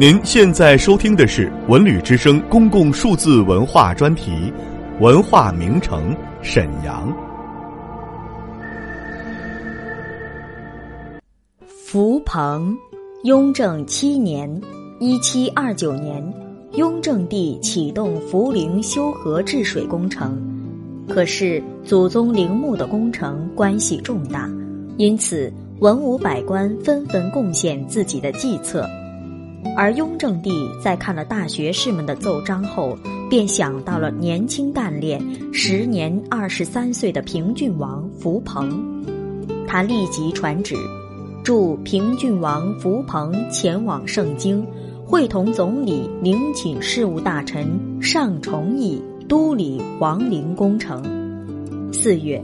您现在收听的是文旅之声公共数字文化专题《文化名城沈阳》。福鹏，雍正七年（一七二九年），雍正帝启动福陵修河治水工程。可是祖宗陵墓的工程关系重大，因此文武百官纷纷贡献自己的计策。而雍正帝在看了大学士们的奏章后，便想到了年轻干练、时年二十三岁的平郡王福鹏，他立即传旨，助平郡王福鹏前往盛京，会同总理、陵寝事务大臣尚崇义督理皇陵工程。四月，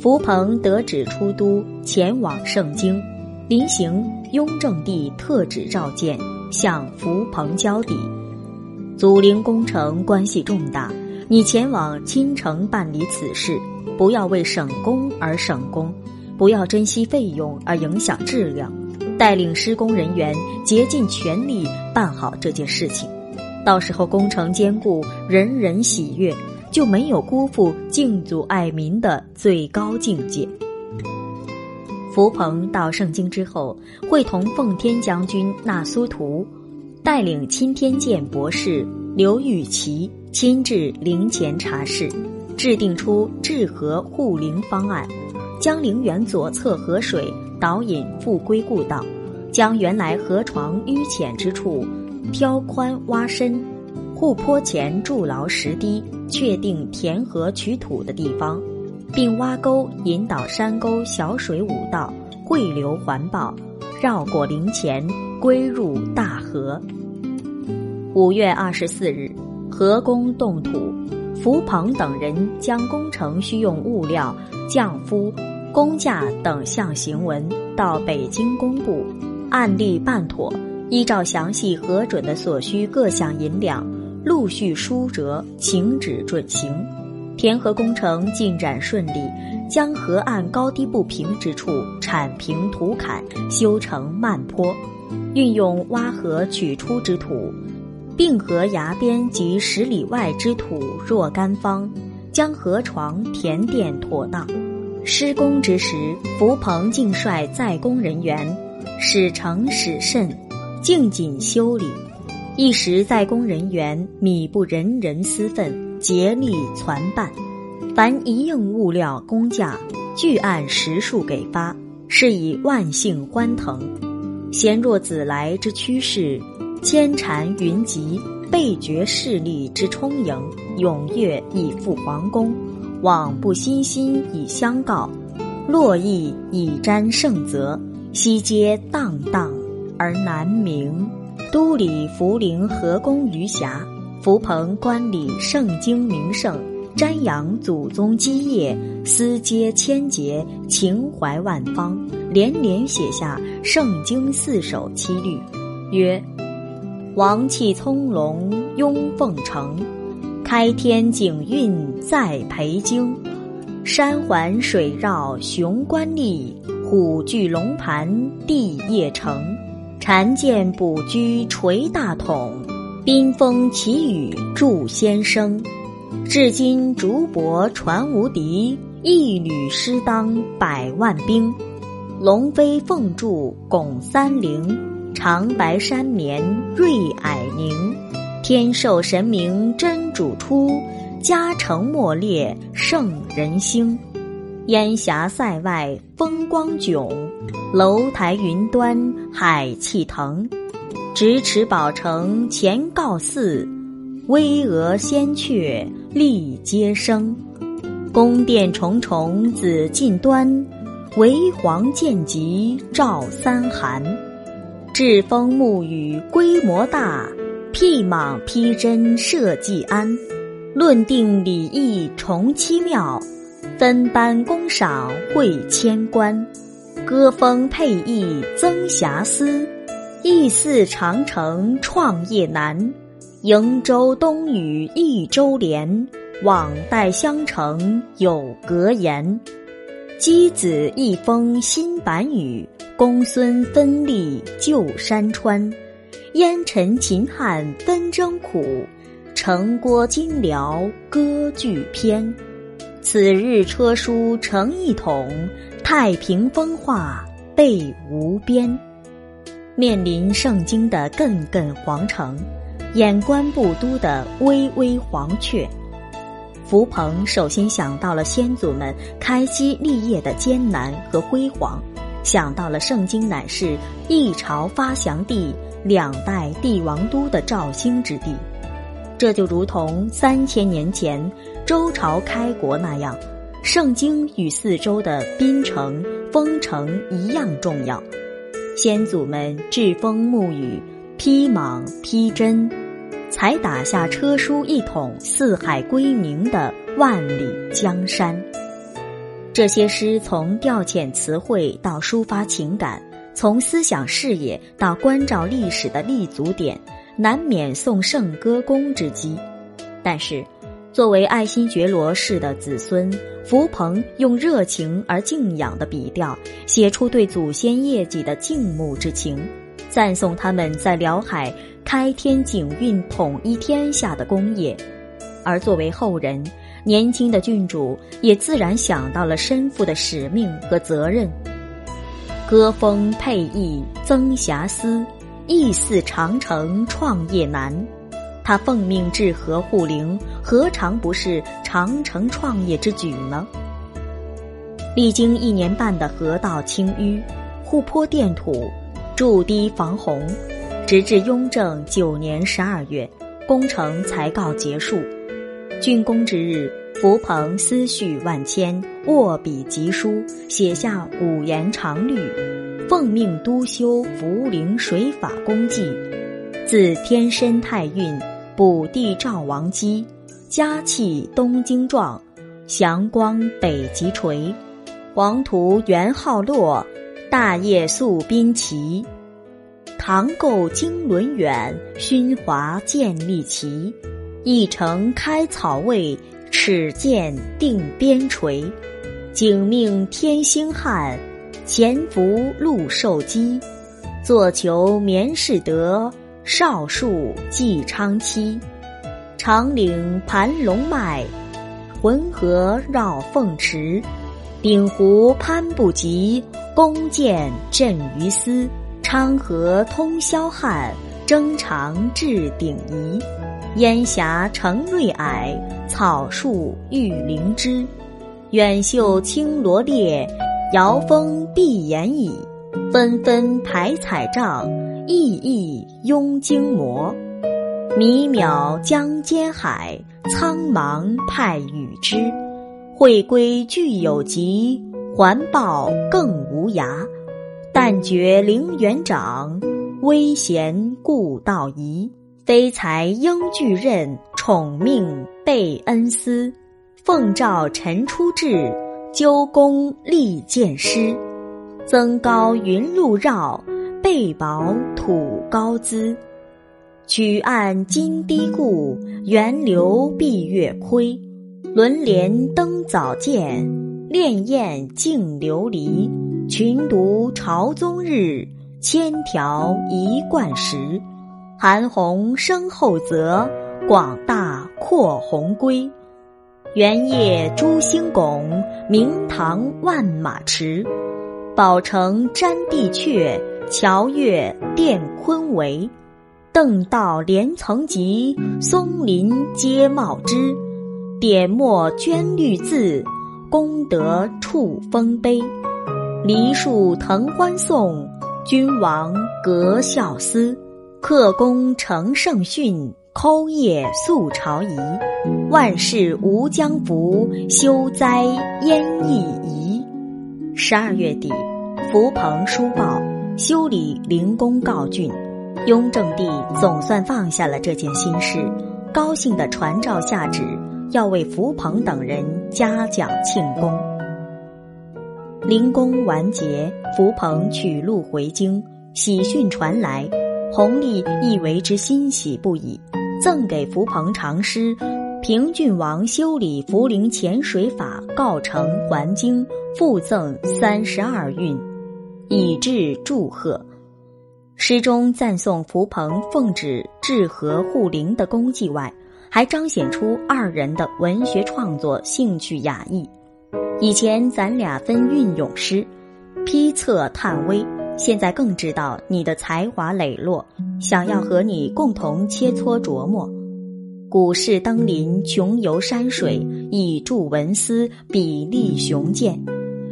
福鹏得旨出都，前往盛京。临行，雍正帝特旨召见，向福朋交底：祖陵工程关系重大，你前往亲城办理此事，不要为省工而省工，不要珍惜费用而影响质量，带领施工人员竭尽全力办好这件事情。到时候工程坚固，人人喜悦，就没有辜负敬祖爱民的最高境界。福鹏到盛京之后，会同奉天将军纳苏图，带领钦天监博士刘玉琪亲至陵前查事，制定出治河护陵方案，将陵园左侧河水导引复归故道，将原来河床淤浅之处挑宽挖深，护坡前筑牢石堤，确定填河取土的地方。并挖沟引导山沟小水五道汇流环抱，绕过陵前归入大河。五月二十四日，河工动土，福鹏等人将工程需用物料、匠夫、工价等项行文到北京公布，按例办妥，依照详细核准的所需各项银两，陆续书折请旨准行。填河工程进展顺利，将河岸高低不平之处铲平土坎，修成慢坡，运用挖河取出之土，并河崖边及十里外之土若干方，将河床填垫妥当。施工之时，福鹏竟率在工人员，使诚使慎，敬谨修理。一时在工人员米不人人私愤。竭力攒办，凡一应物料工价，俱按实数给发，是以万姓欢腾。贤若子来之趋势，千禅云集，倍觉势力之充盈，踊跃以赴皇宫，往不欣欣以相告，络绎以瞻圣泽，悉皆荡荡而南明。都理福陵河工余霞。福鹏观礼圣经名胜，瞻仰祖宗基业，思接千劫，情怀万方，连连写下《圣经》四首七律，曰：“王气葱茏拥凤城，开天景韵在培京，山环水绕雄关立，虎踞龙盘地业成，禅剑卜居垂大统。”冰封奇雨助先生，至今竹帛传无敌。一缕诗当百万兵，龙飞凤筑拱三陵。长白山绵瑞霭宁，天授神明真主出。家成莫烈圣人兴，烟霞塞外风光迥。楼台云端海气腾。咫尺宝城前告寺，巍峨仙阙立阶声。宫殿重重紫禁端，为皇见极照三寒。栉风沐雨规模大，辟莽披针设稷安。论定礼义重七庙，分班功赏会千官。歌风配艺增遐思。意似长城创业难，瀛洲东隅一周连，往代相承有格言。箕子一封新版语，公孙分立旧山川。烟尘秦汉纷争苦，城郭金辽歌剧篇。此日车书成一统，太平风化被无边。面临盛京的艮艮皇城，眼观布都的巍巍黄阙。福鹏首先想到了先祖们开基立业的艰难和辉煌，想到了盛京乃是一朝发祥地、两代帝王都的肇兴之地。这就如同三千年前周朝开国那样，盛京与四周的滨城、丰城一样重要。先祖们栉风沐雨、披莽披针。才打下车书一统、四海归宁的万里江山。这些诗从调遣词汇到抒发情感，从思想视野到关照历史的立足点，难免送圣歌功之机。但是，作为爱新觉罗氏的子孙，福鹏用热情而敬仰的笔调，写出对祖先业绩的敬慕之情，赞颂他们在辽海。开天景运、统一天下的功业，而作为后人，年轻的郡主也自然想到了身负的使命和责任。歌风配意增遐思，意似长城创业难。他奉命治河护陵，何尝不是长城创业之举呢？历经一年半的河道清淤、护坡垫土、筑堤防洪。直至雍正九年十二月，工程才告结束。竣工之日，福鹏思绪万千，握笔疾书，写下五言长律，奉命督修福陵水法功绩。自天申太运，补地赵王基，嘉气东京壮，祥光北极垂，黄土元昊落，大业肃宾齐。唐构经纶远，勋华建立齐。一城开草蔚，尺剑定边陲。景命天星汉，潜伏禄寿基。坐求绵世德，少树继昌期。长岭盘龙脉，浑河绕凤池。鼎湖攀不及，弓箭震于斯。昌河通霄汉，征长至鼎夷。烟霞成瑞霭，草树育灵芝。远秀青罗列，遥峰碧岩倚。纷纷排彩帐，熠熠拥荆摩。弥渺江间海，苍茫派羽之。会归俱有疾，环抱更无涯。但觉陵园长，危贤故道移。非才应俱任，宠命备恩思。奉诏臣出制，纠功立建师。增高云路绕，背薄土高姿。曲岸金堤固，源流碧月亏。轮帘登早见，潋滟净琉璃。群独朝宗日，千条一贯时。韩红生后泽，广大阔鸿归。原夜诸星拱，明堂万马驰。宝城占地阙，桥月殿坤围。邓道连层级，松林皆茂枝。点墨捐绿字，功德触丰碑。梨树藤欢送，君王隔孝思。克功成圣训，抠业肃朝仪。万事无疆福，修哉焉易移。十二月底，福鹏书报修理灵公告竣，雍正帝总算放下了这件心事，高兴地传诏下旨，要为福鹏等人嘉奖庆功。灵公完结，福鹏取路回京，喜讯传来，弘历亦为之欣喜不已，赠给福鹏长诗《平郡王修理福陵潜水法告成还京》，附赠三十二韵，以致祝贺。诗中赞颂福鹏奉旨治河护林的功绩外，还彰显出二人的文学创作兴趣雅逸。以前咱俩分韵咏诗，批策探微，现在更知道你的才华磊落，想要和你共同切磋琢磨。古士登临，穷游山水，以著文思，笔力雄健。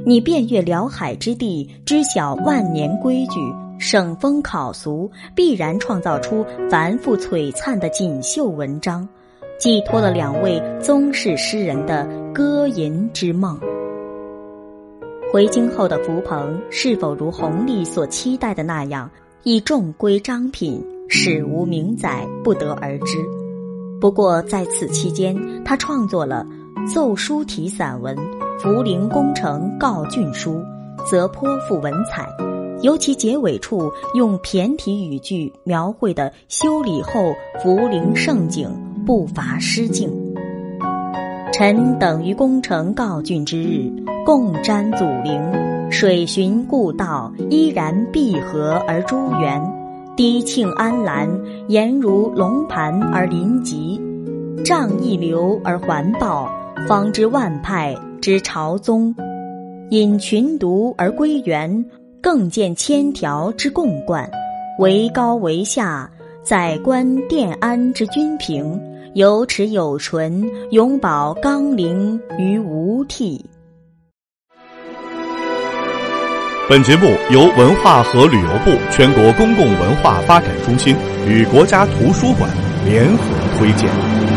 你遍阅辽海之地，知晓万年规矩。省风考俗，必然创造出繁复璀璨的锦绣文章，寄托了两位宗室诗人的歌吟之梦。回京后的福鹏是否如弘历所期待的那样，以重归章品，史无名载，不得而知。不过在此期间，他创作了奏书体散文《福陵工程告竣书》，则颇富文采。尤其结尾处用骈体语句描绘的修理后福陵胜景，不乏诗境。臣等于功成告竣之日，共瞻祖陵，水循故道，依然碧河而珠圆，低庆安澜，颜如龙盘而临极，仗一流而环抱，方知万派之朝宗，引群独而归元。更见千条之共贯，为高为下，宰官殿安之君平，有齿有唇，永保纲领于无替。本节目由文化和旅游部全国公共文化发展中心与国家图书馆联合推荐。